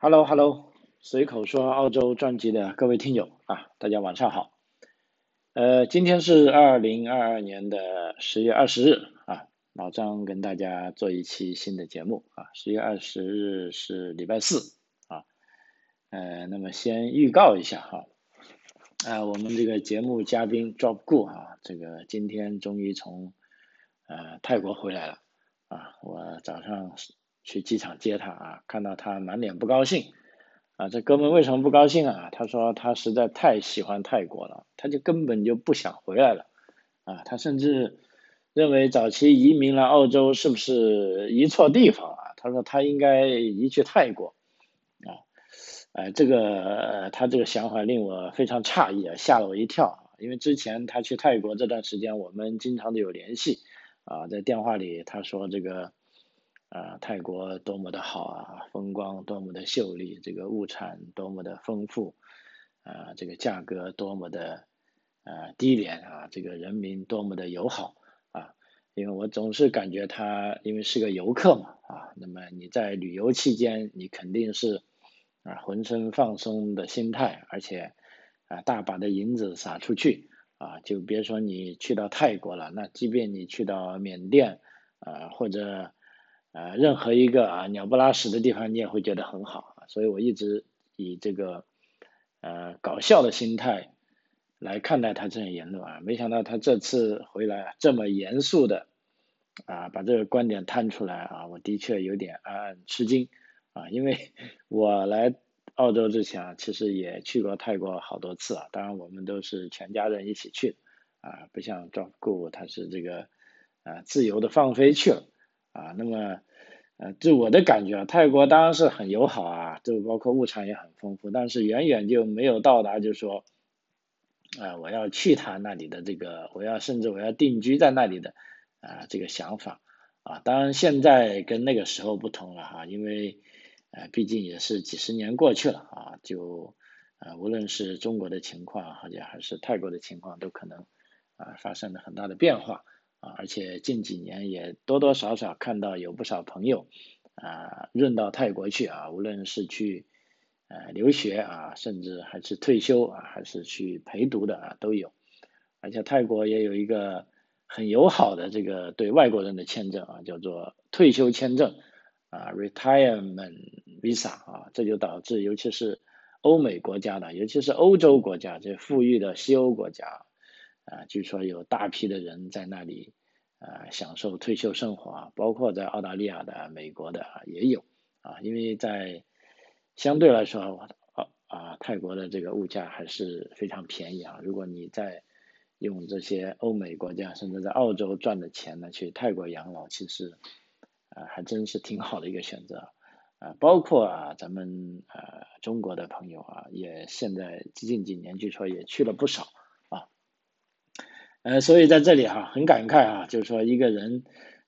Hello，Hello，随口说澳洲专辑的各位听友啊，大家晚上好。呃，今天是二零二二年的十月二十日啊，老张跟大家做一期新的节目啊。十月二十日是礼拜四啊，呃，那么先预告一下哈，啊，我们这个节目嘉宾 Drop Gu 啊，这个今天终于从呃泰国回来了啊，我早上。去机场接他啊，看到他满脸不高兴啊，这哥们为什么不高兴啊？他说他实在太喜欢泰国了，他就根本就不想回来了啊，他甚至认为早期移民了澳洲是不是移错地方啊？他说他应该移去泰国啊，哎，这个他这个想法令我非常诧异啊，吓了我一跳，因为之前他去泰国这段时间我们经常的有联系啊，在电话里他说这个。啊，泰国多么的好啊，风光多么的秀丽，这个物产多么的丰富，啊，这个价格多么的啊低廉啊，这个人民多么的友好啊，因为我总是感觉他因为是个游客嘛啊，那么你在旅游期间，你肯定是啊浑身放松的心态，而且啊大把的银子撒出去啊，就别说你去到泰国了，那即便你去到缅甸啊或者。啊，任何一个啊鸟不拉屎的地方，你也会觉得很好啊。所以我一直以这个呃搞笑的心态来看待他这些言论啊。没想到他这次回来，这么严肃的啊把这个观点摊出来啊，我的确有点暗暗吃惊啊。因为 我来澳洲之前啊，其实也去过泰国好多次啊。当然我们都是全家人一起去啊，不像 Drop Go 他是这个啊自由的放飞去了。啊，那么，呃，就我的感觉啊，泰国当然是很友好啊，就包括物产也很丰富，但是远远就没有到达，就是说，啊，我要去他那里的这个，我要甚至我要定居在那里的啊这个想法啊，当然现在跟那个时候不同了哈，因为，呃，毕竟也是几十年过去了啊，就，啊，无论是中国的情况，或者还是泰国的情况，都可能啊发生了很大的变化。啊，而且近几年也多多少少看到有不少朋友啊润到泰国去啊，无论是去呃留学啊，甚至还是退休啊，还是去陪读的啊都有。而且泰国也有一个很友好的这个对外国人的签证啊，叫做退休签证啊，retirement visa 啊，这就导致尤其是欧美国家的，尤其是欧洲国家这富裕的西欧国家。啊，据说有大批的人在那里啊享受退休生活啊，包括在澳大利亚的、美国的啊也有啊，因为在相对来说啊啊泰国的这个物价还是非常便宜啊，如果你在用这些欧美国家甚至在澳洲赚的钱呢去泰国养老，其实啊还真是挺好的一个选择啊，包括啊咱们呃中国的朋友啊也现在最近几年据说也去了不少。呃，所以在这里哈，很感慨啊，就是说一个人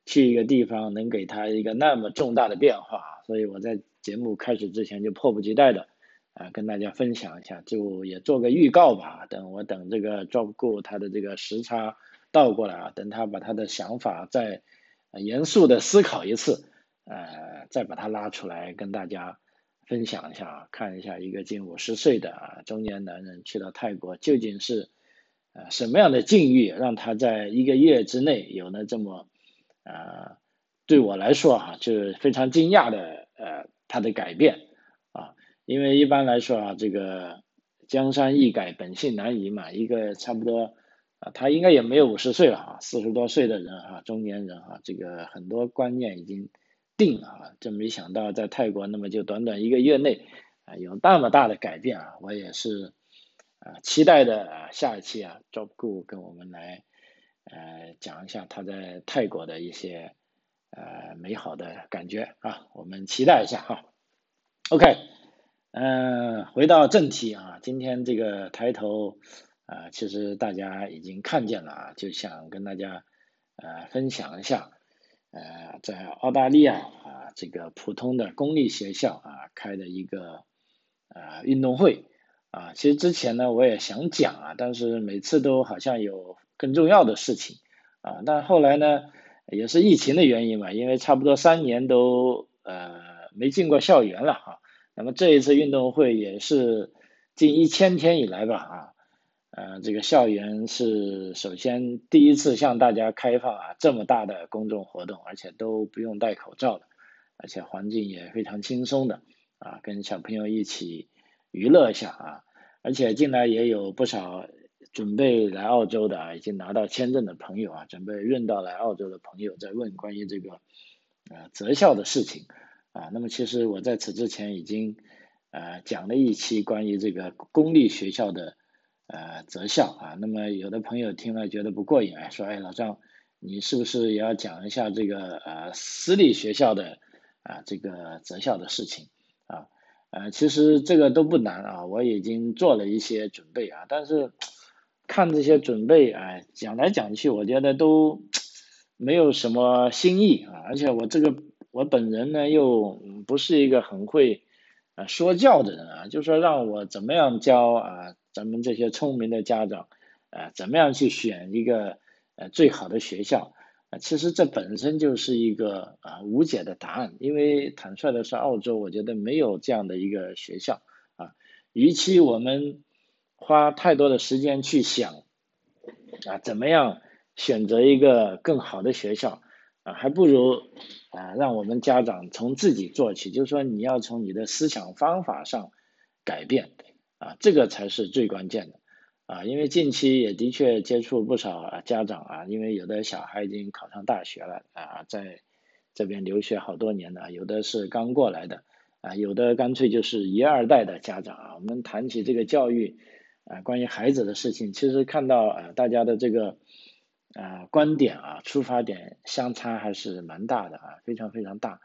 去一个地方能给他一个那么重大的变化，所以我在节目开始之前就迫不及待的啊跟大家分享一下，就也做个预告吧。等我等这个 Drop Go 他的这个时差倒过来啊，等他把他的想法再严肃的思考一次，呃，再把他拉出来跟大家分享一下，看一下一个近五十岁的啊中年男人去到泰国究竟是。呃，什么样的境遇让他在一个月之内有了这么，呃，对我来说啊，就是非常惊讶的呃他的改变啊，因为一般来说啊，这个江山易改，本性难移嘛，一个差不多啊，他应该也没有五十岁了啊，四十多岁的人哈，中年人哈，这个很多观念已经定了啊，真没想到在泰国那么就短短一个月内啊有那么大的改变啊，我也是。啊，期待的啊下一期啊，Job Gu 跟我们来呃讲一下他在泰国的一些呃美好的感觉啊，我们期待一下哈。OK，嗯，回到正题啊，今天这个抬头啊，其实大家已经看见了啊，就想跟大家呃分享一下呃在澳大利亚啊这个普通的公立学校啊开的一个呃运动会。啊，其实之前呢，我也想讲啊，但是每次都好像有更重要的事情啊。但后来呢，也是疫情的原因嘛，因为差不多三年都呃没进过校园了哈。那么这一次运动会也是近一千天以来吧啊，呃，这个校园是首先第一次向大家开放啊这么大的公众活动，而且都不用戴口罩的，而且环境也非常轻松的啊，跟小朋友一起娱乐一下啊，而且近来也有不少。准备来澳洲的啊，已经拿到签证的朋友啊，准备润到来澳洲的朋友在问关于这个呃择校的事情啊。那么其实我在此之前已经呃讲了一期关于这个公立学校的呃择校啊。那么有的朋友听了觉得不过瘾，哎，说哎老张，你是不是也要讲一下这个呃私立学校的啊这个择校的事情啊？呃，其实这个都不难啊，我已经做了一些准备啊，但是。看这些准备，哎，讲来讲去，我觉得都没有什么新意啊。而且我这个我本人呢，又不是一个很会啊说教的人啊，就说让我怎么样教啊，咱们这些聪明的家长啊，怎么样去选一个呃最好的学校啊？其实这本身就是一个啊无解的答案，因为坦率的说，澳洲我觉得没有这样的一个学校啊。与其我们花太多的时间去想啊，怎么样选择一个更好的学校啊，还不如啊，让我们家长从自己做起，就是说你要从你的思想方法上改变啊，这个才是最关键的啊。因为近期也的确接触不少家长啊，因为有的小孩已经考上大学了啊，在这边留学好多年了，有的是刚过来的啊，有的干脆就是一二代的家长啊。我们谈起这个教育。啊，关于孩子的事情，其实看到啊，大家的这个啊观点啊出发点相差还是蛮大的啊，非常非常大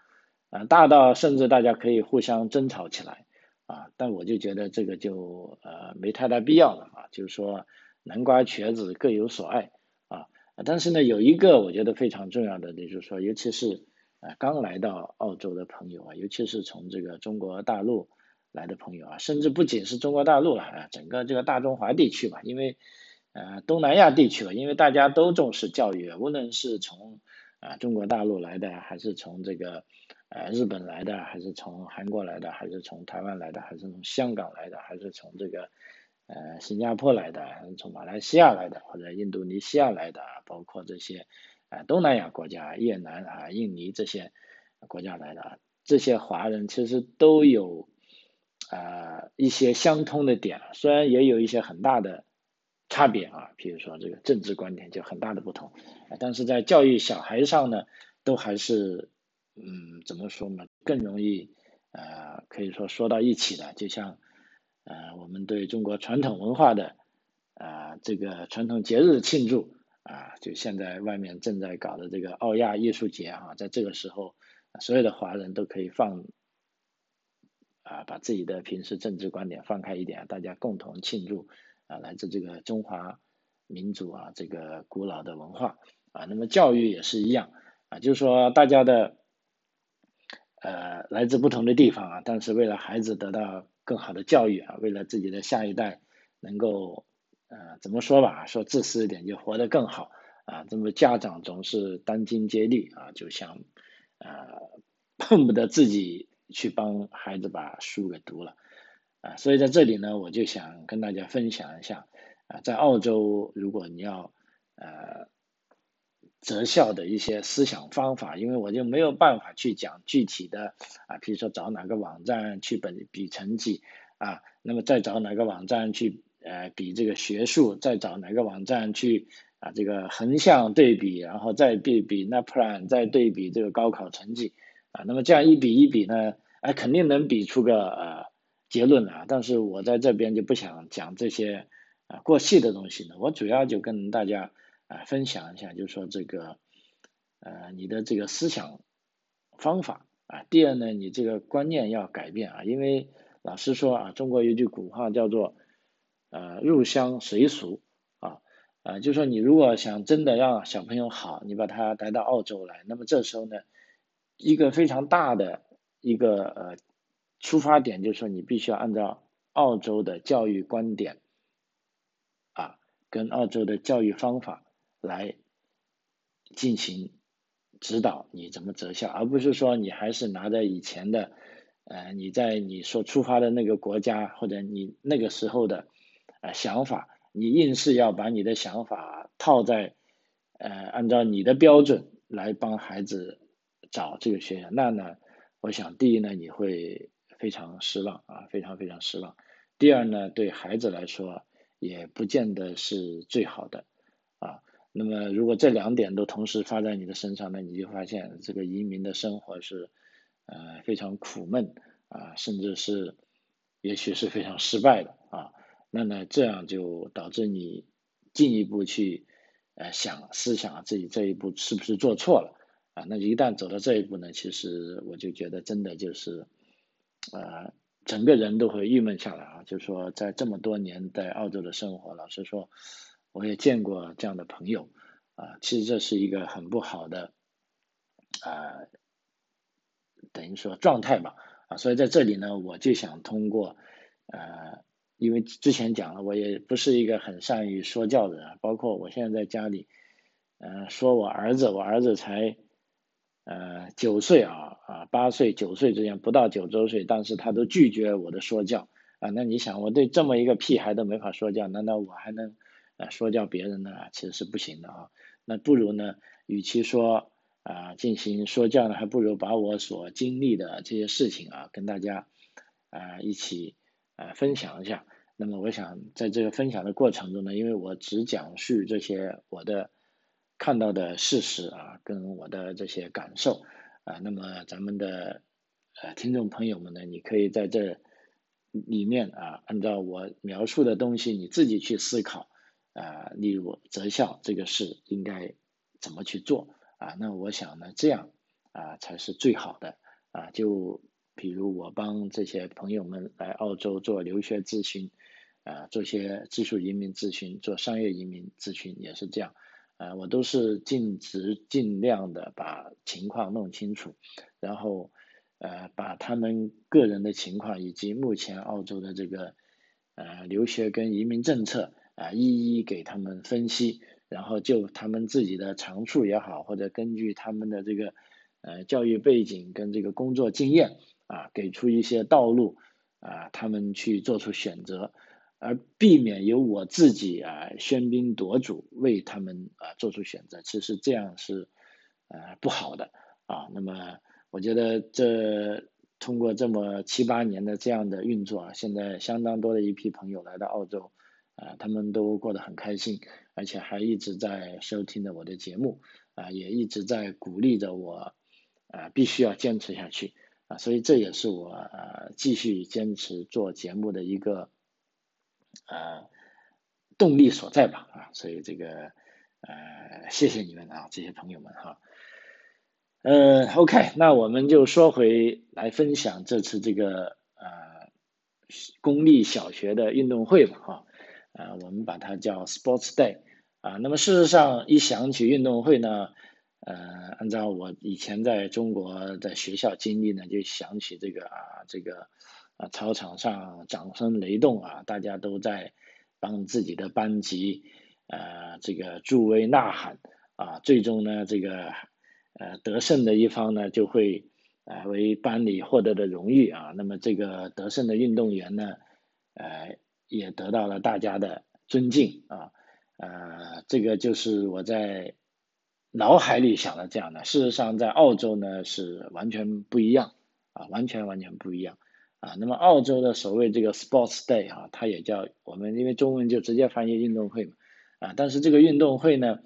啊，大到甚至大家可以互相争吵起来啊。但我就觉得这个就呃没太大必要了啊，就是说南瓜瘸子各有所爱啊。但是呢，有一个我觉得非常重要的，就是说，尤其是啊刚来到澳洲的朋友啊，尤其是从这个中国大陆。来的朋友啊，甚至不仅是中国大陆了啊，整个这个大中华地区吧，因为呃东南亚地区吧，因为大家都重视教育，无论是从啊中国大陆来的，还是从这个呃日本来的，还是从韩国来的，还是从台湾来的，还是从香港来的，还是从这个呃新加坡来的，还是从马来西亚来的，或者印度尼西亚来的，包括这些啊东南亚国家，越南啊、印尼这些国家来的，这些华人其实都有。呃，一些相通的点，虽然也有一些很大的差别啊，比如说这个政治观点就很大的不同，但是在教育小孩上呢，都还是嗯，怎么说呢，更容易呃，可以说说到一起的，就像呃，我们对中国传统文化的啊这个传统节日的庆祝啊，就现在外面正在搞的这个奥亚艺术节啊，在这个时候，所有的华人都可以放。啊，把自己的平时政治观点放开一点，大家共同庆祝啊，来自这个中华民族啊，这个古老的文化啊。那么教育也是一样啊，就是说大家的呃来自不同的地方啊，但是为了孩子得到更好的教育啊，为了自己的下一代能够呃怎么说吧，说自私一点就活得更好啊。这么家长总是殚精竭虑啊，就想呃 恨不得自己。去帮孩子把书给读了啊，所以在这里呢，我就想跟大家分享一下啊，在澳洲如果你要呃择校的一些思想方法，因为我就没有办法去讲具体的啊，比如说找哪个网站去本比成绩啊，那么再找哪个网站去呃比这个学术，再找哪个网站去啊这个横向对比，然后再对比那 plan，再对比这个高考成绩。啊，那么这样一比一比呢，哎，肯定能比出个呃结论啊。但是我在这边就不想讲这些啊过细的东西呢，我主要就跟大家啊分享一下，就是说这个呃你的这个思想方法啊。第二呢，你这个观念要改变啊，因为老实说啊，中国有句古话叫做呃入乡随俗啊啊，就说你如果想真的让小朋友好，你把他带到澳洲来，那么这时候呢。一个非常大的一个呃出发点，就是说你必须要按照澳洲的教育观点啊，跟澳洲的教育方法来进行指导，你怎么择校，而不是说你还是拿着以前的呃你在你所出发的那个国家或者你那个时候的呃想法，你硬是要把你的想法套在呃按照你的标准来帮孩子找这个学校，那呢，我想第一呢你会非常失望啊，非常非常失望。第二呢，对孩子来说也不见得是最好的啊。那么如果这两点都同时发在你的身上，那你就发现这个移民的生活是呃非常苦闷啊，甚至是也许是非常失败的啊。那呢，这样就导致你进一步去呃想思想自己这一步是不是做错了啊？那一旦走到这一步呢，其实我就觉得真的就是呃。整个人都会郁闷下来啊！就是说在这么多年在澳洲的生活，老实说，我也见过这样的朋友啊。其实这是一个很不好的啊，等于说状态吧啊。所以在这里呢，我就想通过呃，因为之前讲了，我也不是一个很善于说教的人，包括我现在在家里，嗯，说我儿子，我儿子才。呃，九岁啊啊，八岁九岁之间不到九周岁，但是他都拒绝我的说教啊。那你想，我对这么一个屁孩都没法说教，难道我还能啊说教别人呢？其实是不行的啊。那不如呢，与其说啊进行说教呢，还不如把我所经历的这些事情啊跟大家啊一起啊分享一下。那么我想在这个分享的过程中呢，因为我只讲述这些我的。看到的事实啊，跟我的这些感受啊，那么咱们的呃听众朋友们呢，你可以在这里面啊，按照我描述的东西，你自己去思考啊，例如择校这个事应该怎么去做啊？那我想呢，这样啊才是最好的啊。就比如我帮这些朋友们来澳洲做留学咨询啊，做些技术移民咨询，做商业移民咨询也是这样。啊，我都是尽职尽量的把情况弄清楚，然后呃把他们个人的情况以及目前澳洲的这个呃留学跟移民政策啊一一给他们分析，然后就他们自己的长处也好，或者根据他们的这个呃教育背景跟这个工作经验啊给出一些道路啊，他们去做出选择。而避免由我自己啊喧宾夺主为他们啊做出选择，其实这样是呃不好的啊。那么我觉得这通过这么七八年的这样的运作啊，现在相当多的一批朋友来到澳洲啊，他们都过得很开心，而且还一直在收听着我的节目啊，也一直在鼓励着我啊必须要坚持下去啊。所以这也是我呃继续坚持做节目的一个。呃，动力所在吧，啊，所以这个呃，谢谢你们啊，这些朋友们哈，呃，OK，那我们就说回来分享这次这个呃公立小学的运动会吧，哈，啊，我们把它叫 Sports Day 啊，那么事实上一想起运动会呢，呃，按照我以前在中国的学校经历呢，就想起这个啊，这个。啊，操场上掌声雷动啊，大家都在帮自己的班级呃这个助威呐喊啊，最终呢这个呃得胜的一方呢就会啊为班里获得的荣誉啊，那么这个得胜的运动员呢呃也得到了大家的尊敬啊，呃这个就是我在脑海里想的这样的，事实上在澳洲呢是完全不一样啊，完全完全不一样。啊，那么澳洲的所谓这个 Sports Day 啊，它也叫我们因为中文就直接翻译运动会嘛，啊，但是这个运动会呢，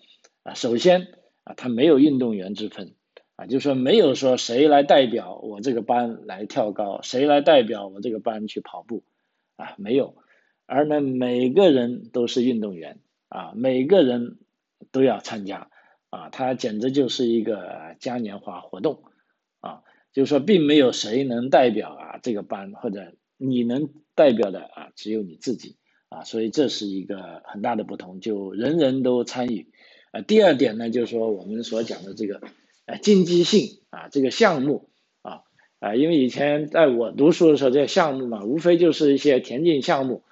啊，首先啊，它没有运动员之分，啊，就是说没有说谁来代表我这个班来跳高，谁来代表我这个班去跑步，啊，没有，而呢，每个人都是运动员，啊，每个人都要参加，啊，它简直就是一个嘉年华活动，啊。就是说，并没有谁能代表啊这个班，或者你能代表的啊只有你自己啊，所以这是一个很大的不同，就人人都参与。啊，第二点呢，就是说我们所讲的这个呃竞技性啊这个项目啊啊，因为以前在我读书的时候，这些项目嘛，无非就是一些田径项目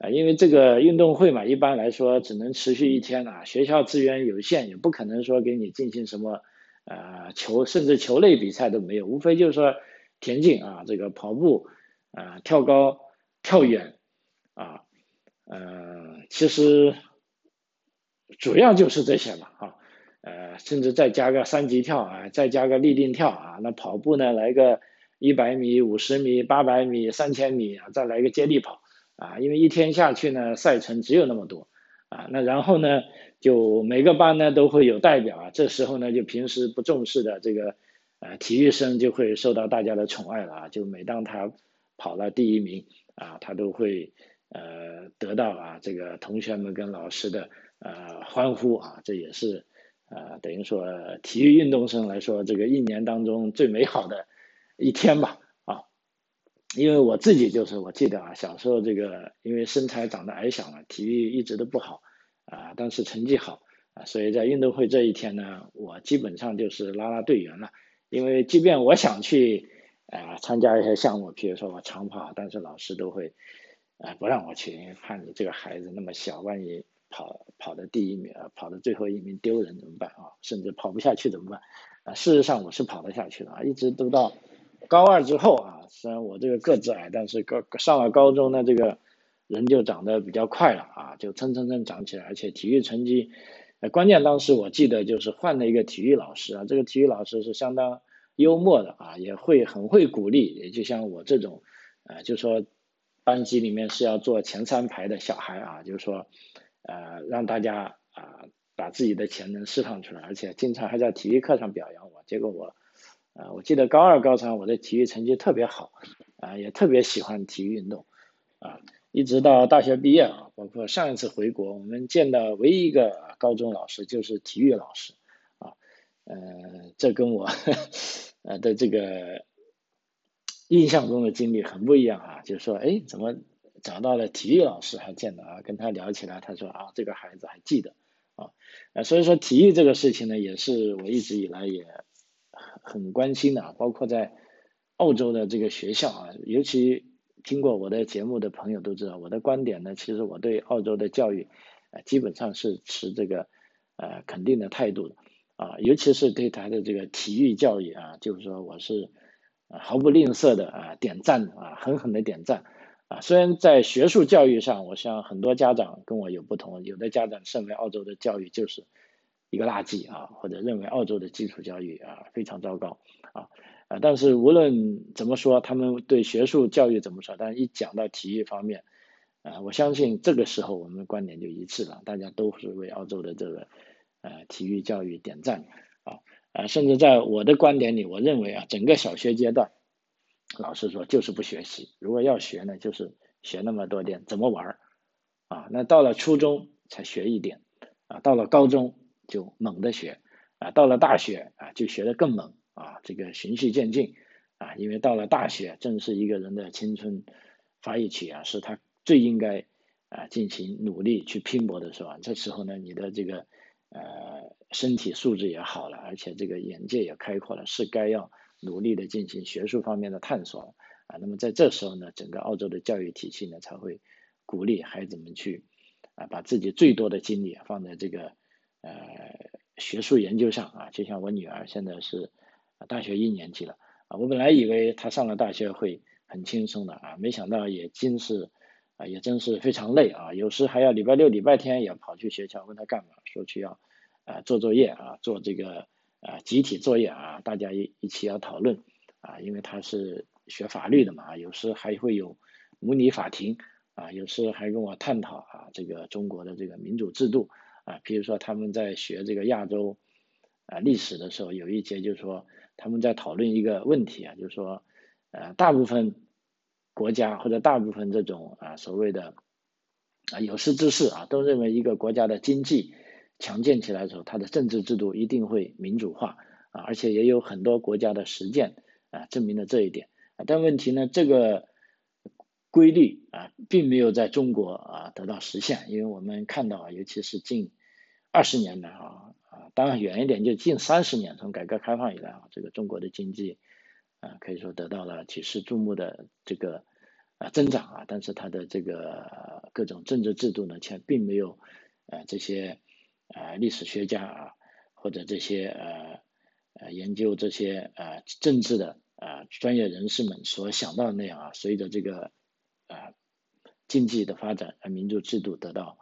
啊，因为这个运动会嘛，一般来说只能持续一天啊，学校资源有限，也不可能说给你进行什么。呃，球甚至球类比赛都没有，无非就是说田径啊，这个跑步啊，跳高、跳远啊，呃，其实主要就是这些嘛，啊，呃，甚至再加个三级跳啊，再加个立定跳啊，那跑步呢，来个一百米、五十米、八百米、三千米啊，再来个接力跑啊，因为一天下去呢，赛程只有那么多啊，那然后呢，就每个班呢都会有代表啊，这时候呢，就平时不重视的这个。呃，体育生就会受到大家的宠爱了啊！就每当他跑了第一名啊，他都会呃得到啊这个同学们跟老师的呃欢呼啊，这也是呃等于说体育运动生来说这个一年当中最美好的一天吧！因为我自己就是我记得啊，小时候这个因为身材长得矮小嘛，体育一直都不好啊，但是成绩好啊，所以在运动会这一天呢，我基本上就是拉拉队员了。因为即便我想去啊参加一些项目，比如说我长跑，但是老师都会啊不让我去，因为怕你这个孩子那么小，万一跑跑的第一名啊，跑的最后一名丢人怎么办啊？甚至跑不下去怎么办？啊，事实上我是跑得下去的啊，一直都到高二之后啊，虽然我这个个子矮，但是高上了高中呢，这个人就长得比较快了啊，就蹭蹭蹭长起来，而且体育成绩。呃，关键当时我记得就是换了一个体育老师啊，这个体育老师是相当幽默的啊，也会很会鼓励，也就像我这种，呃，就说班级里面是要做前三排的小孩啊，就是说，呃，让大家啊把自己的潜能释放出来，而且经常还在体育课上表扬我，结果我，啊，我记得高二高三我的体育成绩特别好，啊，也特别喜欢体育运动，啊。一直到大学毕业啊，包括上一次回国，我们见到唯一一个高中老师就是体育老师，啊，呃，这跟我呃的这个印象中的经历很不一样啊。就是说，哎，怎么找到了体育老师还见到啊？跟他聊起来，他说啊，这个孩子还记得啊，所以说体育这个事情呢，也是我一直以来也很关心的，啊包括在澳洲的这个学校啊，尤其。听过我的节目的朋友都知道，我的观点呢，其实我对澳洲的教育，啊，基本上是持这个，呃，肯定的态度的，啊，尤其是对他的这个体育教育啊，就是说我是，毫不吝啬的啊点赞啊，狠狠的点赞，啊，虽然在学术教育上，我想很多家长跟我有不同，有的家长认为澳洲的教育就是一个垃圾啊，或者认为澳洲的基础教育啊非常糟糕，啊。啊，但是无论怎么说，他们对学术教育怎么说，但一讲到体育方面，啊，我相信这个时候我们的观点就一致了，大家都是为澳洲的这个呃体育教育点赞啊啊，甚至在我的观点里，我认为啊，整个小学阶段，老实说就是不学习，如果要学呢，就是学那么多点怎么玩儿啊，那到了初中才学一点啊，到了高中就猛的学啊，到了大学啊就学的更猛。啊，这个循序渐进啊，因为到了大学，正是一个人的青春发育期啊，是他最应该啊进行努力去拼搏的时候。这时候呢，你的这个呃身体素质也好了，而且这个眼界也开阔了，是该要努力的进行学术方面的探索了啊。那么在这时候呢，整个澳洲的教育体系呢才会鼓励孩子们去啊把自己最多的精力放在这个呃学术研究上啊。就像我女儿现在是。大学一年级了啊，我本来以为她上了大学会很轻松的啊，没想到也真是啊，也真是非常累啊，有时还要礼拜六、礼拜天也跑去学校，问她干嘛，说去要啊做作业啊，做这个啊集体作业啊，大家一一起要讨论啊，因为他是学法律的嘛，有时还会有模拟法庭啊，有时还跟我探讨啊这个中国的这个民主制度啊，比如说他们在学这个亚洲啊历史的时候，有一节就是说。他们在讨论一个问题啊，就是说，呃，大部分国家或者大部分这种啊所谓的啊有识之士啊，都认为一个国家的经济强健起来的时候，它的政治制度一定会民主化啊，而且也有很多国家的实践啊证明了这一点啊。但问题呢，这个规律啊，并没有在中国啊得到实现，因为我们看到啊，尤其是近二十年来啊啊。当然远一点，就近三十年，从改革开放以来啊，这个中国的经济啊，可以说得到了举世注目的这个啊增长啊，但是它的这个各种政治制度呢，却并没有呃这些呃历史学家啊或者这些呃呃研究这些呃政治的啊专业人士们所想到的那样啊，随着这个啊经济的发展，啊民主制度得到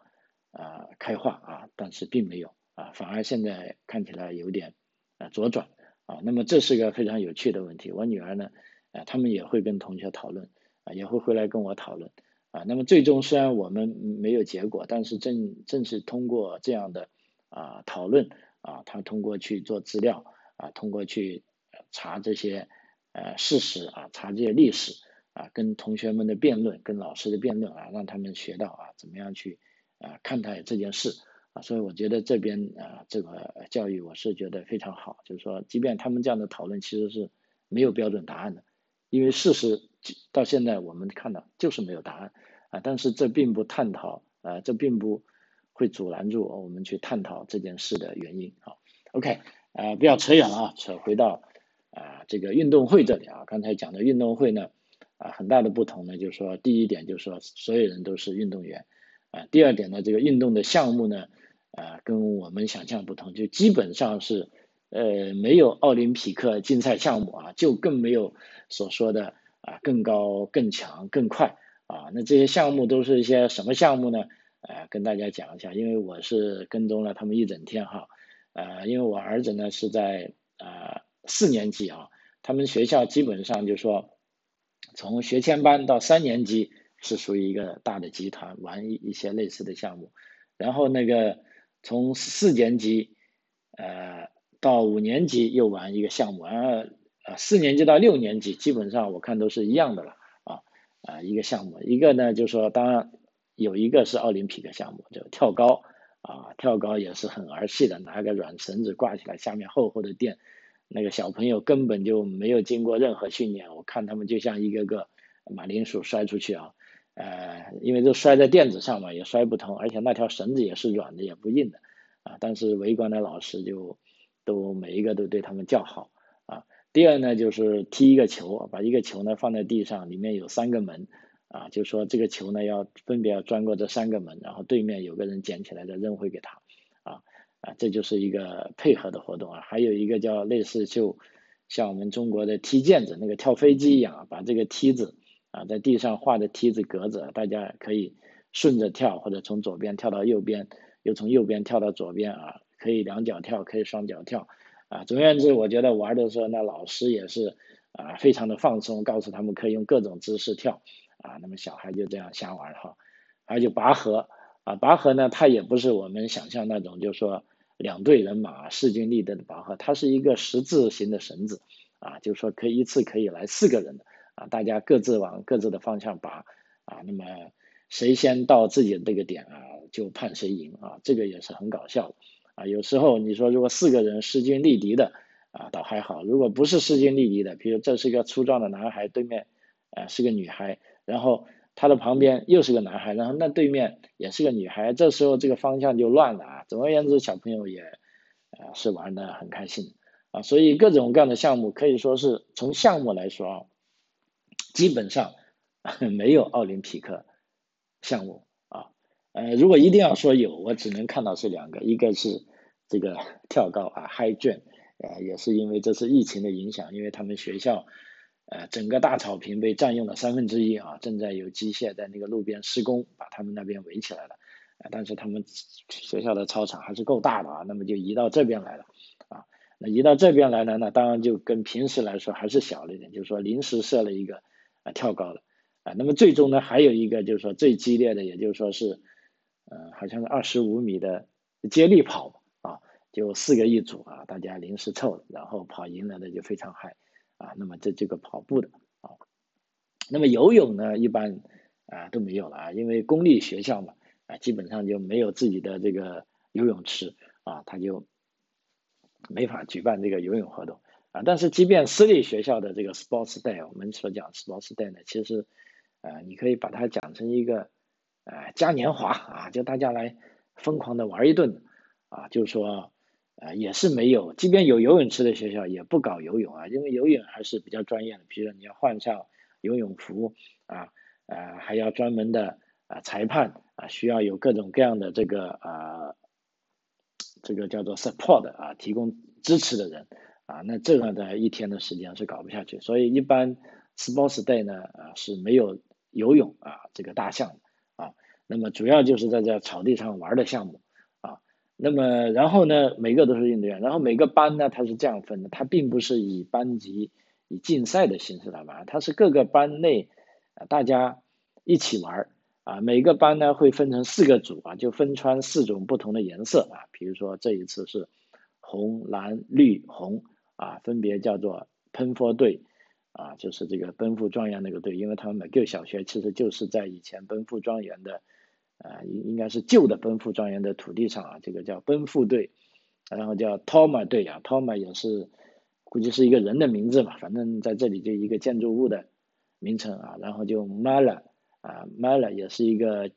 啊开化啊，但是并没有啊，反而现在看起来有点啊左转啊，那么这是个非常有趣的问题。我女儿呢，啊他们也会跟同学讨论啊，也会回来跟我讨论啊，那么最终虽然我们没有结果，但是正正是通过这样的啊讨论啊，他通过去做资料啊，通过去查这些呃事实啊，查这些历史啊，跟同学们的辩论，跟老师的辩论啊，让他们学到啊怎么样去啊看待这件事啊，所以我觉得这边啊这个教育我是觉得非常好，就是说即便他们这样的讨论其实是没有标准答案的，因为事实到现在我们看到就是没有答案啊，但是这并不探讨啊，这并不会阻拦住我们去探讨这件事的原因啊。OK。啊，不要扯远了啊，扯回到啊这个运动会这里啊。刚才讲的运动会呢，啊很大的不同呢，就是说第一点就是说所有人都是运动员，啊第二点呢，这个运动的项目呢，啊跟我们想象不同，就基本上是呃没有奥林匹克竞赛项目啊，就更没有所说的啊更高、更强、更快啊。那这些项目都是一些什么项目呢？啊，跟大家讲一下，因为我是跟踪了他们一整天哈。呃，因为我儿子呢是在呃四年级啊，他们学校基本上就说从学前班到三年级是属于一个大的集团，玩一一些类似的项目，然后那个从四年级呃到五年级又玩一个项目，然后呃四年级到六年级基本上我看都是一样的了啊啊一个项目，一个呢就说当然有一个是奥林匹克项目，就跳高。啊，跳高也是很儿戏的，拿个软绳子挂起来，下面厚厚的垫，那个小朋友根本就没有经过任何训练，我看他们就像一个个马铃薯摔出去啊，呃，因为都摔在垫子上嘛，也摔不通，而且那条绳子也是软的，也不硬的，啊，但是围观的老师就都每一个都对他们叫好啊。第二呢，就是踢一个球，把一个球呢放在地上，里面有三个门。啊，就说这个球呢，要分别要钻过这三个门，然后对面有个人捡起来再扔回给他，啊啊，这就是一个配合的活动啊。还有一个叫类似就像我们中国的踢毽子那个跳飞机一样，把这个梯子啊在地上画的梯子格子，大家可以顺着跳，或者从左边跳到右边，又从右边跳到左边啊，可以两脚跳，可以双脚跳啊。总而言之，我觉得玩的时候，那老师也是啊非常的放松，告诉他们可以用各种姿势跳。啊，那么小孩就这样瞎玩哈，还有拔河啊，拔河呢，它也不是我们想象那种，就是说两队人马势均力敌的拔河，它是一个十字形的绳子啊，就是说可以一次可以来四个人的啊，大家各自往各自的方向拔啊，那么谁先到自己的这个点啊，就判谁赢啊，这个也是很搞笑啊，有时候你说如果四个人势均力敌的啊，倒还好，如果不是势均力敌的，比如这是一个粗壮的男孩，对面啊是个女孩。然后他的旁边又是个男孩，然后那对面也是个女孩，这时候这个方向就乱了啊。总而言之，小朋友也呃是玩的很开心啊。所以各种各样的项目可以说是从项目来说啊，基本上 没有奥林匹克项目啊。呃，如果一定要说有，我只能看到是两个，一个是这个 跳高啊，high jump，呃，也是因为这次疫情的影响，因为他们学校。呃，整个大草坪被占用了三分之一啊，正在有机械在那个路边施工，把他们那边围起来了。但是他们学校的操场还是够大的啊，那么就移到这边来了。啊，那移到这边来呢，那当然就跟平时来说还是小了一点，就是说临时设了一个跳高了。啊，那么最终呢，还有一个就是说最激烈的，也就是说是，呃，好像是二十五米的接力跑啊，就四个一组啊，大家临时凑，然后跑赢了的就非常嗨。啊，那么这这个跑步的啊，那么游泳呢，一般啊都没有了啊，因为公立学校嘛，啊基本上就没有自己的这个游泳池啊，他就没法举办这个游泳活动但是即便私立学校的这个 sports day，我们所讲 sports day 呢，其实呃你可以把它讲成一个呃嘉年华啊，就大家来疯狂的玩一顿啊，就是说。啊，也是没有，即便有游泳池的学校也不搞游泳啊，因为游泳还是比较专业的，比如说你要换上游泳服啊，呃，还要专门的啊裁判啊，需要有各种各样的这个啊，这个叫做 support 啊，提供支持的人啊，那这样的一天的时间是搞不下去，所以一般 Sports Day 呢啊是没有游泳啊这个大项啊，那么主要就是在这草地上玩的项目啊，那么然后呢每个都是运动员，然后每个班呢它是这样分的，它并不是以班级以竞赛的形式来玩，它是各个班内啊大家一起玩啊，每个班呢会分成四个组啊，就分穿四种不同的颜色啊，比如说这一次是红蓝绿红。啊，分别叫做喷佛队，啊，就是这个奔赴庄园那个队，因为他们每个小学其实就是在以前奔赴庄园的，啊，应应该是旧的奔赴庄园的土地上啊，这个叫奔赴队，然后叫 Toma 队啊，Toma 也是估计是一个人的名字嘛，反正在这里就一个建筑物的名称啊，然后就 Mala 啊，Mala 也是一个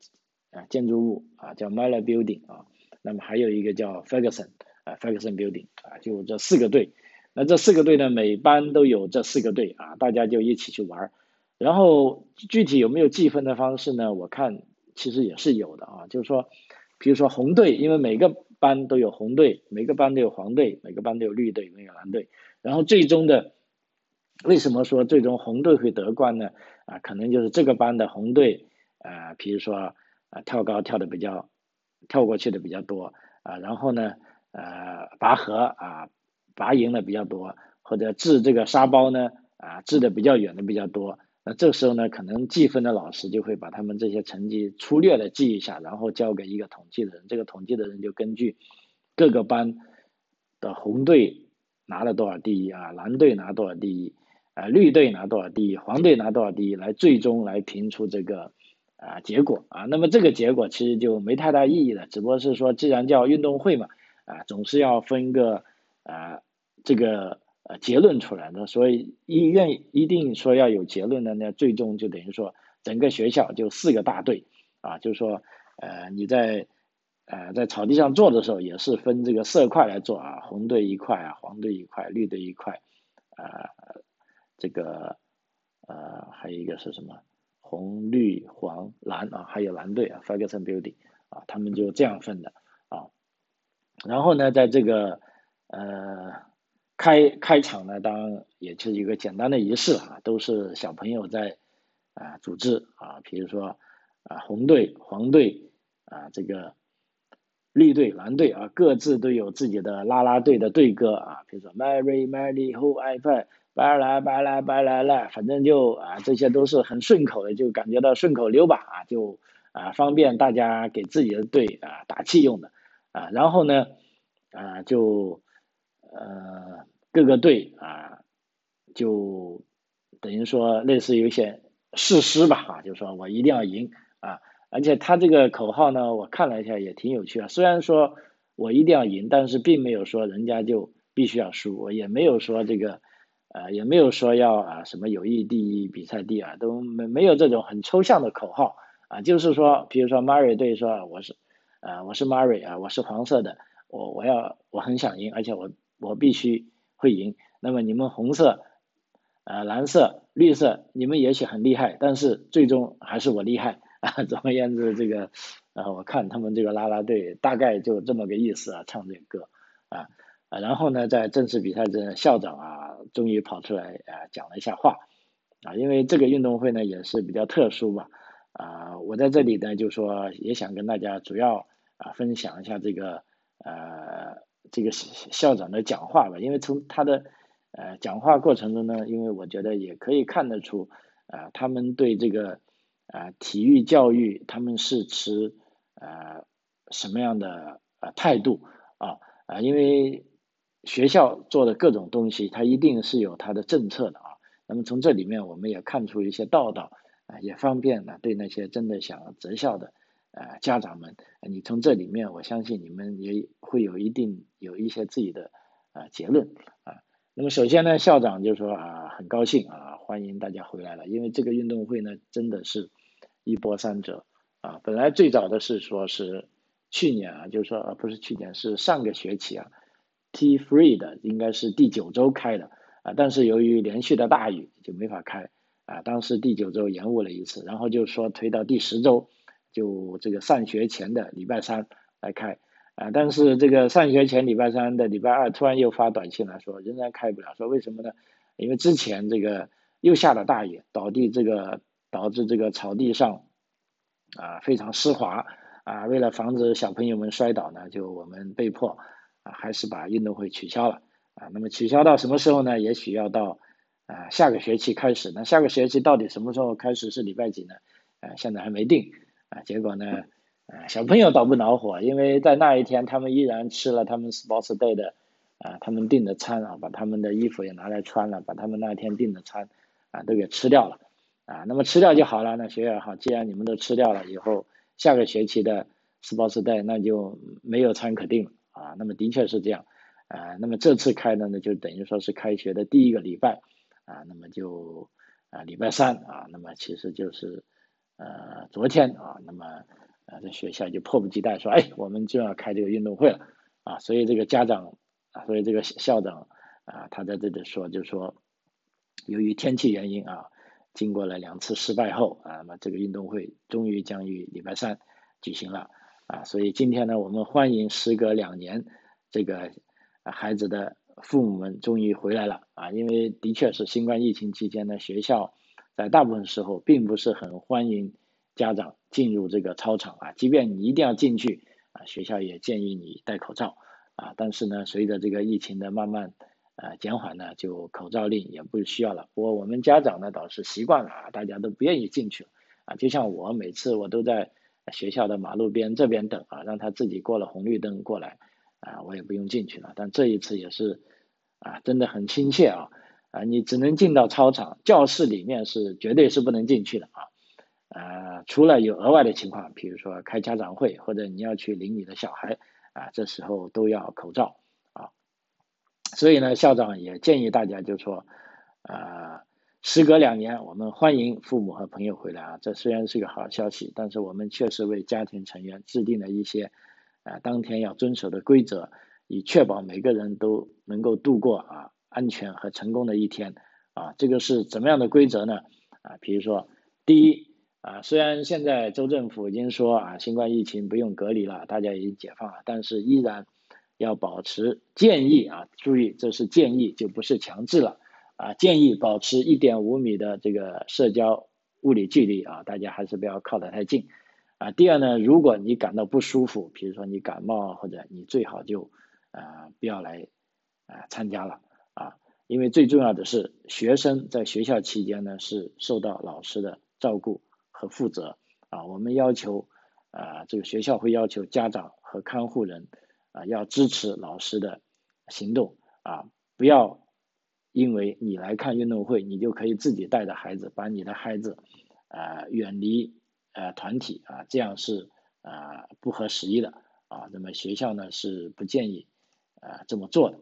啊建筑物啊，叫 Mala Building 啊，那么还有一个叫 Ferguson 啊，Ferguson Building 啊，就这四个队。那这四个队呢，每班都有这四个队啊，大家就一起去玩然后具体有没有计分的方式呢？我看其实也是有的啊，就是说，比如说红队，因为每个班都有红队，每个班都有黄队，每个班都有绿队，没有蓝队。然后最终的，为什么说最终红队会得冠呢？啊，可能就是这个班的红队啊，比如说啊跳高跳的比较跳过去的比较多啊，然后呢呃拔河啊。拔赢的比较多，或者掷这个沙包呢，啊，掷的比较远的比较多。那这时候呢，可能计分的老师就会把他们这些成绩粗略的记一下，然后交给一个统计的人。这个统计的人就根据各个班的红队拿了多少第一啊，蓝队拿多少第一，啊，绿队拿多少第一，黄队拿多少第一，来最终来评出这个啊结果啊。那么这个结果其实就没太大意义了，只不过是说，既然叫运动会嘛，啊，总是要分个啊。这个呃结论出来的，所以医院一定说要有结论的，那最终就等于说整个学校就四个大队啊，就是说呃你在呃在草地上做的时候也是分这个色块来做啊，红队一块啊，黄队一块，绿队一块啊，这个呃还有一个是什么红绿黄蓝啊，还有蓝队啊，Ferguson Building 啊，他们就这样分的啊，然后呢，在这个呃。开开场呢，当然也就是一个简单的仪式啊，都是小朋友在啊组织啊，比如说啊红队、黄队啊这个绿队、蓝队啊，各自都有自己的啦啦队的队歌啊，比如说 Mary Mary Who I Find，拜来拜来拜来来，反正就啊这些都是很顺口的，就感觉到顺口溜吧啊，就啊方便大家给自己的队啊打气用的啊，然后呢啊就呃。各个队啊，就等于说类似有一些誓师吧，啊，就说我一定要赢啊！而且他这个口号呢，我看了一下也挺有趣啊。虽然说我一定要赢，但是并没有说人家就必须要输，我也没有说这个，呃，也没有说要啊什么友谊第一，比赛第二，都没没有这种很抽象的口号啊。就是说，比如说 Mary 队说我是，呃，我是 Mary 啊，我是黄色的，我我要我很想赢，而且我我必须。会赢，那么你们红色、呃蓝色、绿色，你们也许很厉害，但是最终还是我厉害啊！总而言之，这个啊，我看他们这个啦啦队大概就这么个意思啊，唱这个歌啊啊，然后呢，在正式比赛中校长啊，终于跑出来啊讲了一下话啊，因为这个运动会呢也是比较特殊吧啊，我在这里呢就说也想跟大家主要啊分享一下这个呃。这个校长的讲话吧，因为从他的呃讲话过程中呢，因为我觉得也可以看得出啊，他们对这个啊体育教育他们是持呃什么样的呃态度啊啊，因为学校做的各种东西，它一定是有它的政策的啊。那么从这里面我们也看出一些道道啊，也方便呢对那些真的想择校的。呃，家长们，你从这里面，我相信你们也会有一定有一些自己的啊结论啊。那么首先呢，校长就说啊，很高兴啊，欢迎大家回来了，因为这个运动会呢，真的是一波三折啊。本来最早的是说是去年啊，就是说啊不是去年，是上个学期啊，T free 的应该是第九周开的啊，但是由于连续的大雨就没法开啊，当时第九周延误了一次，然后就说推到第十周。就这个上学前的礼拜三来开，啊，但是这个上学前礼拜三的礼拜二突然又发短信来说仍然开不了，说为什么呢？因为之前这个又下了大雨，导地这个导致这个草地上啊非常湿滑啊，为了防止小朋友们摔倒呢，就我们被迫啊还是把运动会取消了啊。那么取消到什么时候呢？也许要到啊下个学期开始。那下个学期到底什么时候开始是礼拜几呢？啊，现在还没定啊。结果呢？啊，小朋友倒不恼火，因为在那一天他们依然吃了他们 Sports Day 的啊，他们订的餐啊，把他们的衣服也拿来穿了，把他们那天订的餐啊都给吃掉了啊。那么吃掉就好了，那学校好，既然你们都吃掉了，以后下个学期的 Sports Day 那就没有餐可订了啊。那么的确是这样啊。那么这次开的呢，就等于说是开学的第一个礼拜啊，那么就啊礼拜三啊，那么其实就是呃昨天啊，那么。啊，这学校就迫不及待说，哎，我们就要开这个运动会了，啊，所以这个家长啊，所以这个校长啊，他在这里说，就说，由于天气原因啊，经过了两次失败后啊，那么这个运动会终于将于礼拜三举行了，啊，所以今天呢，我们欢迎时隔两年这个孩子的父母们终于回来了，啊，因为的确是新冠疫情期间呢，学校在大部分时候并不是很欢迎。家长进入这个操场啊，即便你一定要进去啊，学校也建议你戴口罩啊。但是呢，随着这个疫情的慢慢呃减缓呢，就口罩令也不需要了。不过我们家长呢倒是习惯了啊，大家都不愿意进去啊。就像我每次我都在学校的马路边这边等啊，让他自己过了红绿灯过来啊，我也不用进去了。但这一次也是啊，真的很亲切啊啊，你只能进到操场，教室里面是绝对是不能进去的啊。呃，除了有额外的情况，比如说开家长会或者你要去领你的小孩啊，这时候都要口罩啊。所以呢，校长也建议大家就说，呃，时隔两年，我们欢迎父母和朋友回来啊。这虽然是个好消息，但是我们确实为家庭成员制定了一些啊当天要遵守的规则，以确保每个人都能够度过啊安全和成功的一天啊。这个是怎么样的规则呢？啊，比如说第一。啊，虽然现在州政府已经说啊，新冠疫情不用隔离了，大家已经解放了，但是依然要保持建议啊，注意这是建议，就不是强制了啊，建议保持一点五米的这个社交物理距离啊，大家还是不要靠得太近啊。第二呢，如果你感到不舒服，比如说你感冒或者你最好就啊不要来啊参加了，因为最重要的是学生在学校期间呢是受到老师的照顾。和负责啊，我们要求啊，这个学校会要求家长和看护人啊，要支持老师的行动啊，不要因为你来看运动会，你就可以自己带着孩子，把你的孩子啊远离呃团体啊，这样是啊不合时宜的啊。那么学校呢是不建议啊这么做的。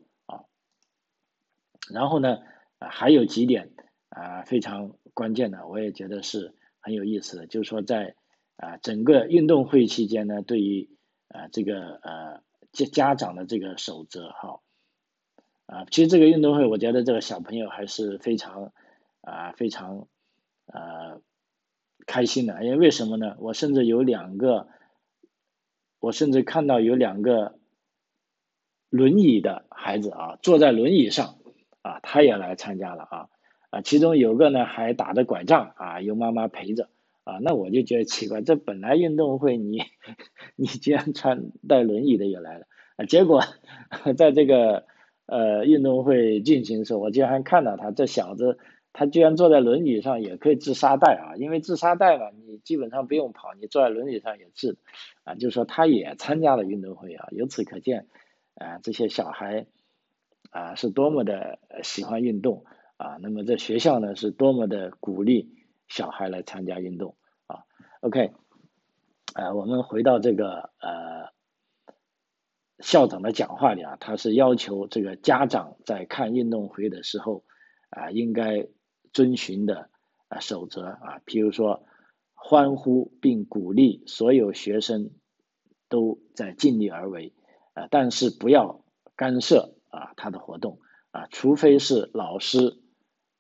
然后呢啊还有几点啊非常关键的，我也觉得是。很有意思的，就是说在啊整个运动会期间呢，对于啊这个呃家家长的这个守则哈啊，其实这个运动会我觉得这个小朋友还是非常啊非常呃开心的，因为为什么呢？我甚至有两个，我甚至看到有两个轮椅的孩子啊，坐在轮椅上啊，他也来参加了啊。啊，其中有个呢还打着拐杖啊，由妈妈陪着啊，那我就觉得奇怪，这本来运动会你你居然穿带轮椅的也来了啊，结果 在这个呃运动会进行的时候，我居然还看到他这小子，他居然坐在轮椅上也可以治沙袋啊，因为治沙袋嘛，你基本上不用跑，你坐在轮椅上也治啊，就是说他也参加了运动会啊，由此可见啊这些小孩啊是多么的喜欢运动。啊，那么在学校呢，是多么的鼓励小孩来参加运动啊。OK，呃，我们回到这个呃校长的讲话里啊，他是要求这个家长在看运动会的时候啊，应该遵循的啊守则啊，譬如说欢呼并鼓励所有学生都在尽力而为啊，但是不要干涉啊他的活动啊，除非是老师。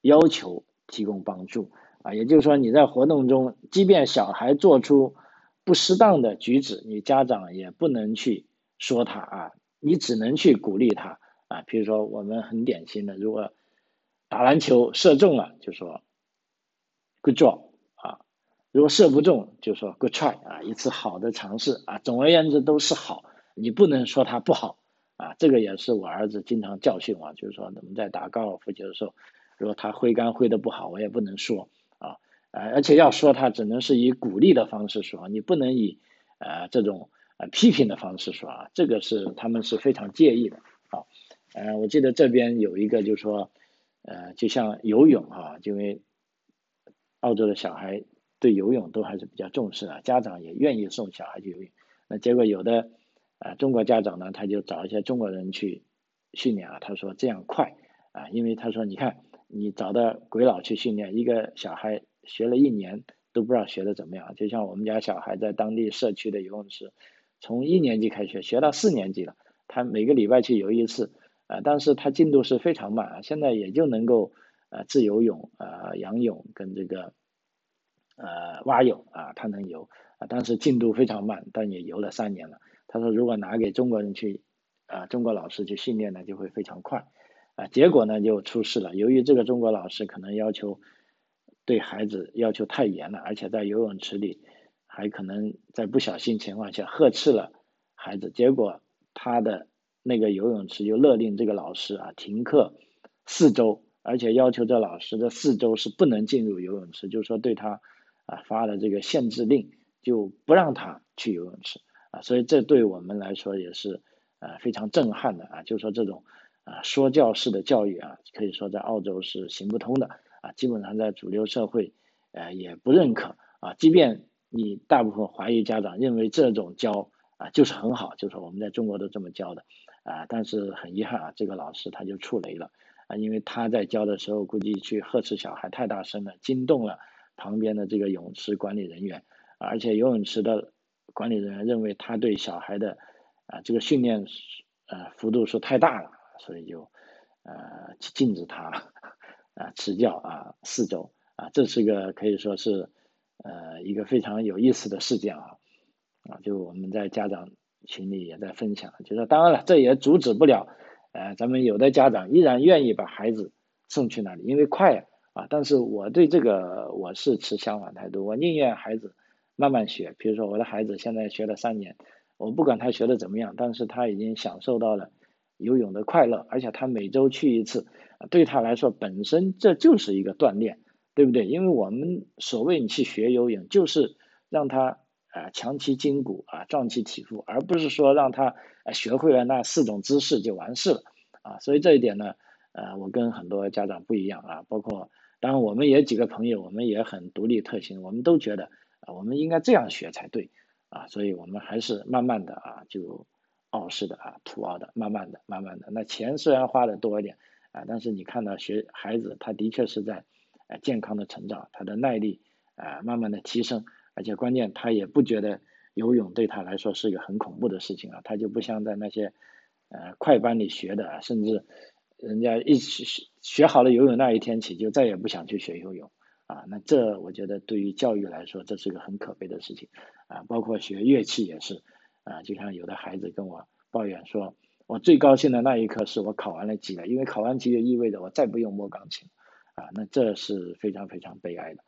要求提供帮助啊，也就是说你在活动中，即便小孩做出不适当的举止，你家长也不能去说他啊，你只能去鼓励他啊。比如说我们很典型的，如果打篮球射中了，就说 good job 啊；如果射不中，就说 good try 啊，一次好的尝试啊。总而言之都是好，你不能说他不好啊。这个也是我儿子经常教训我，就是说我们在打高尔夫球的时候，如果他挥杆挥的不好，我也不能说啊，呃，而且要说他只能是以鼓励的方式说，你不能以呃这种呃批评的方式说啊，这个是他们是非常介意的啊。呃，我记得这边有一个就是说。呃，就像游泳哈，因为澳洲的小孩对游泳都还是比较重视的，家长也愿意送小孩去游泳。那结果有的啊，中国家长呢，他就找一些中国人去训练啊，他说这样快啊，因为他说你看你找的鬼佬去训练，一个小孩学了一年都不知道学的怎么样。就像我们家小孩在当地社区的游泳池，从一年级开学，学到四年级了，他每个礼拜去游一次。啊，但是他进度是非常慢啊，现在也就能够呃自由泳、呃仰泳跟这个呃蛙泳啊，他能游啊，但是进度非常慢，但也游了三年了。他说如果拿给中国人去啊，中国老师去训练呢，就会非常快啊。结果呢就出事了，由于这个中国老师可能要求对孩子要求太严了，而且在游泳池里还可能在不小心情况下呵斥了孩子，结果他的。那个游泳池就勒令这个老师啊停课四周，而且要求这老师这四周是不能进入游泳池，就是说对他啊发了这个限制令，就不让他去游泳池啊。所以这对我们来说也是啊非常震撼的啊，就是说这种啊说教式的教育啊，可以说在澳洲是行不通的啊，基本上在主流社会呃也不认可啊，即便你大部分华裔家长认为这种教啊就是很好，就是说我们在中国都这么教的。啊，但是很遗憾啊，这个老师他就触雷了啊，因为他在教的时候估计去呵斥小孩太大声了，惊动了旁边的这个泳池管理人员，而且游泳池的管理人员认为他对小孩的啊这个训练呃幅度是太大了，所以就呃禁止他 啊持教啊四周啊，这是个可以说是呃一个非常有意思的事件啊啊，就我们在家长。群里也在分享，就说当然了，这也阻止不了，呃，咱们有的家长依然愿意把孩子送去那里，因为快啊。但是我对这个我是持相反态度，我宁愿孩子慢慢学。比如说我的孩子现在学了三年，我不管他学的怎么样，但是他已经享受到了游泳的快乐，而且他每周去一次，对他来说本身这就是一个锻炼，对不对？因为我们所谓你去学游泳，就是让他。啊，强其筋骨啊，壮其体肤，而不是说让他学会了那四种姿势就完事了啊。所以这一点呢，呃，我跟很多家长不一样啊。包括当然，我们也几个朋友，我们也很独立特行，我们都觉得啊，我们应该这样学才对啊。所以我们还是慢慢的啊，就傲视的啊，土傲的，慢慢的，慢慢的。那钱虽然花的多一点啊，但是你看到学孩子，他的确是在呃健康的成长，他的耐力啊，慢慢的提升。而且关键，他也不觉得游泳对他来说是一个很恐怖的事情啊，他就不像在那些呃快班里学的，甚至人家一学学好了游泳那一天起，就再也不想去学游泳啊。那这我觉得对于教育来说，这是个很可悲的事情啊。包括学乐器也是啊，就像有的孩子跟我抱怨说，我最高兴的那一刻是我考完了级了，因为考完级就意味着我再不用摸钢琴啊。那这是非常非常悲哀的。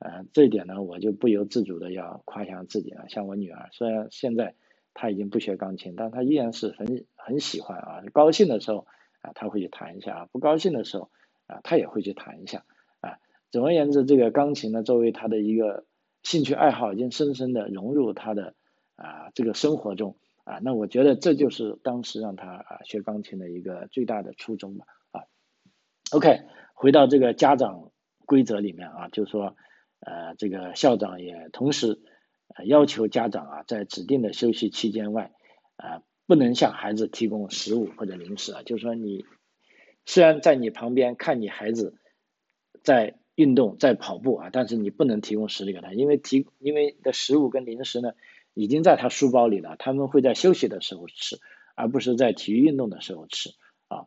呃，这一点呢，我就不由自主的要夸奖自己了。像我女儿，虽然现在她已经不学钢琴，但她依然是很很喜欢啊。高兴的时候啊，她会去弹一下啊；不高兴的时候啊，她也会去弹一下。总而言之，这个钢琴呢，作为他的一个兴趣爱好，已经深深的融入他的啊这个生活中啊。那我觉得这就是当时让他啊学钢琴的一个最大的初衷吧。啊，OK，回到这个家长规则里面啊，就是说。呃，这个校长也同时要求家长啊，在指定的休息期间外，啊，不能向孩子提供食物或者零食啊。就是说，你虽然在你旁边看你孩子在运动、在跑步啊，但是你不能提供食物给他，因为提因为的食物跟零食呢，已经在他书包里了，他们会在休息的时候吃，而不是在体育运动的时候吃啊。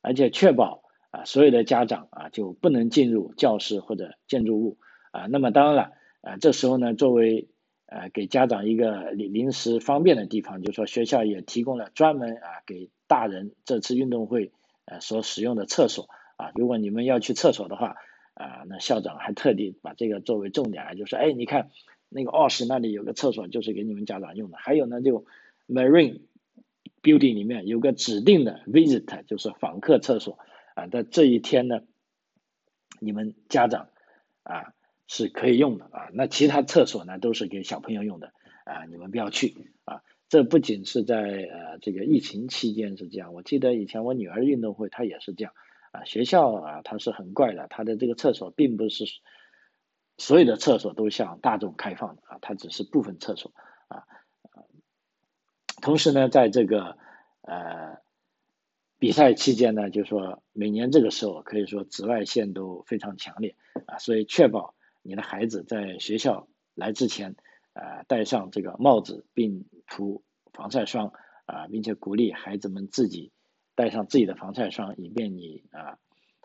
而且确保啊，所有的家长啊，就不能进入教室或者建筑物。啊，那么当然了，啊，这时候呢，作为呃给家长一个临临时方便的地方，就是说学校也提供了专门啊给大人这次运动会呃所使用的厕所啊，如果你们要去厕所的话啊，那校长还特地把这个作为重点，就是哎你看那个奥室那里有个厕所就是给你们家长用的，还有呢就 Marine Building 里面有个指定的 Visit 就是访客厕所啊，在这一天呢。你们家长啊是可以用的啊，那其他厕所呢都是给小朋友用的啊，你们不要去啊。这不仅是在呃这个疫情期间是这样，我记得以前我女儿运动会她也是这样啊。学校啊它是很怪的，它的这个厕所并不是所有的厕所都向大众开放的啊，它只是部分厕所啊。同时呢，在这个呃。比赛期间呢，就说每年这个时候可以说紫外线都非常强烈啊，所以确保你的孩子在学校来之前，呃，戴上这个帽子并涂防晒霜啊，并且鼓励孩子们自己带上自己的防晒霜，以便你啊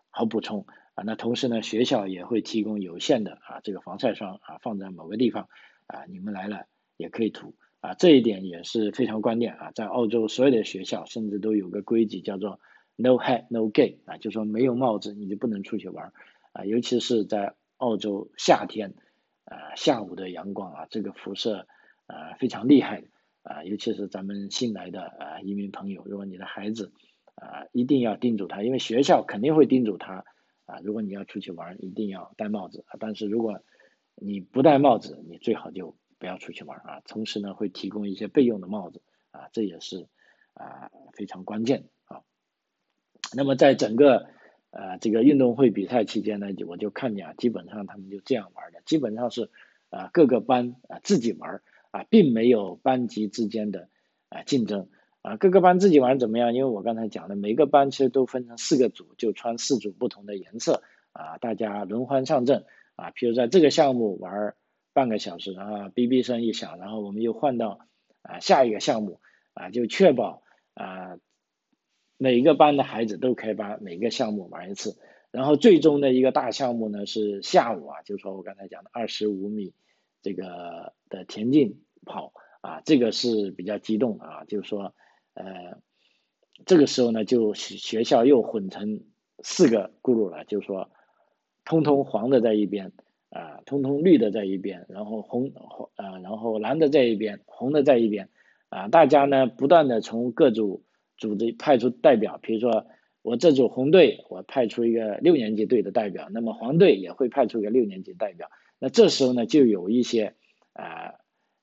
好补充啊。那同时呢，学校也会提供有限的啊这个防晒霜啊，放在某个地方啊，你们来了也可以涂。啊，这一点也是非常关键啊！在澳洲所有的学校甚至都有个规矩，叫做 “no hat no gate” 啊，就说没有帽子你就不能出去玩啊！尤其是在澳洲夏天，啊下午的阳光啊，这个辐射啊非常厉害啊！尤其是咱们新来的啊移民朋友，如果你的孩子啊一定要叮嘱他，因为学校肯定会叮嘱他啊，如果你要出去玩，一定要戴帽子啊！但是如果你不戴帽子，你最好就。不要出去玩啊！同时呢，会提供一些备用的帽子啊，这也是啊非常关键啊。那么在整个呃这个运动会比赛期间呢，我就看见啊，基本上他们就这样玩的，基本上是啊各个班啊自己玩啊，并没有班级之间的啊竞争啊。各个班自己玩怎么样？因为我刚才讲的，每个班其实都分成四个组，就穿四组不同的颜色啊，大家轮番上阵啊。譬如在这个项目玩。半个小时啊哔哔声一响，然后我们又换到啊下一个项目啊，就确保啊每个班的孩子都可以把每个项目玩一次。然后最终的一个大项目呢是下午啊，就说我刚才讲的二十五米这个的田径跑啊，这个是比较激动的啊，就是说呃这个时候呢就学校又混成四个轱辘了，就是说通通黄的在一边。啊，通通绿的在一边，然后红红啊，然后蓝的在一边，红的在一边，啊，大家呢不断的从各组组织派出代表，比如说我这组红队，我派出一个六年级队的代表，那么黄队也会派出一个六年级代表，那这时候呢就有一些啊，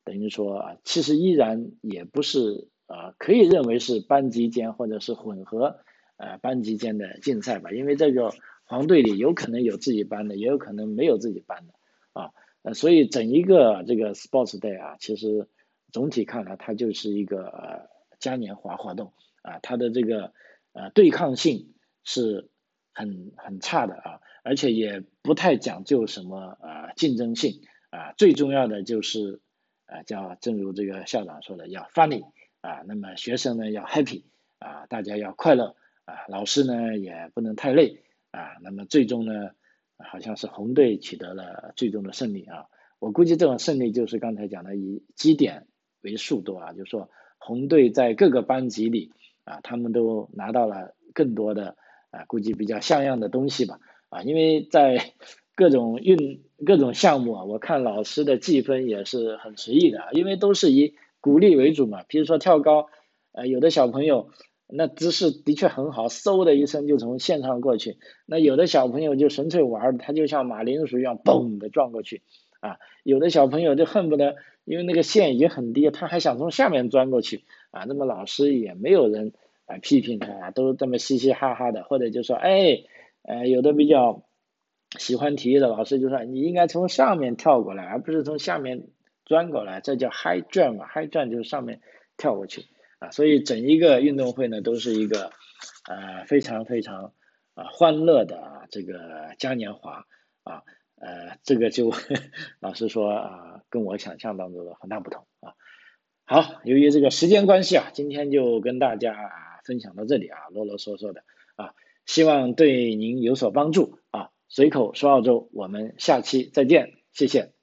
等于说啊，其实依然也不是啊，可以认为是班级间或者是混合呃班级间的竞赛吧，因为这个。黄队里有可能有自己班的，也有可能没有自己班的，啊，呃，所以整一个这个 sports day 啊，其实总体看来它就是一个呃嘉年华活动啊，它的这个呃对抗性是很很差的啊，而且也不太讲究什么啊竞争性啊，最重要的就是啊叫正如这个校长说的要 funny 啊，那么学生呢要 happy 啊，大家要快乐啊，老师呢也不能太累。啊，那么最终呢，好像是红队取得了最终的胜利啊。我估计这种胜利就是刚才讲的以基点为数多啊，就是说红队在各个班级里啊，他们都拿到了更多的啊，估计比较像样的东西吧啊，因为在 各种运各种项目啊，我看老师的计分也是很随意的，因为都是以鼓励为主嘛。比如说跳高，呃，有的小朋友。那姿势的确很好，嗖的一声就从线上过去。那有的小朋友就纯粹玩，他就像马铃薯一样，嘣的撞过去啊。有的小朋友就恨不得，因为那个线已经很低，他还想从下面钻过去啊。那么老师也没有人啊批评他，都这么嘻嘻哈哈的，或者就说，哎，呃，有的比较喜欢体育的老师就说，你应该从上面跳过来，而不是从下面钻过来，这叫 high jump，high jump 就是上面跳过去。啊，所以整一个运动会呢，都是一个呃非常非常啊欢乐的啊这个嘉年华啊呃这个就 老实说啊跟我想象当中的很大不同啊。好，由于这个时间关系啊，今天就跟大家分享到这里啊，啰啰嗦嗦的啊，希望对您有所帮助啊。随口说澳洲，我们下期再见，谢谢。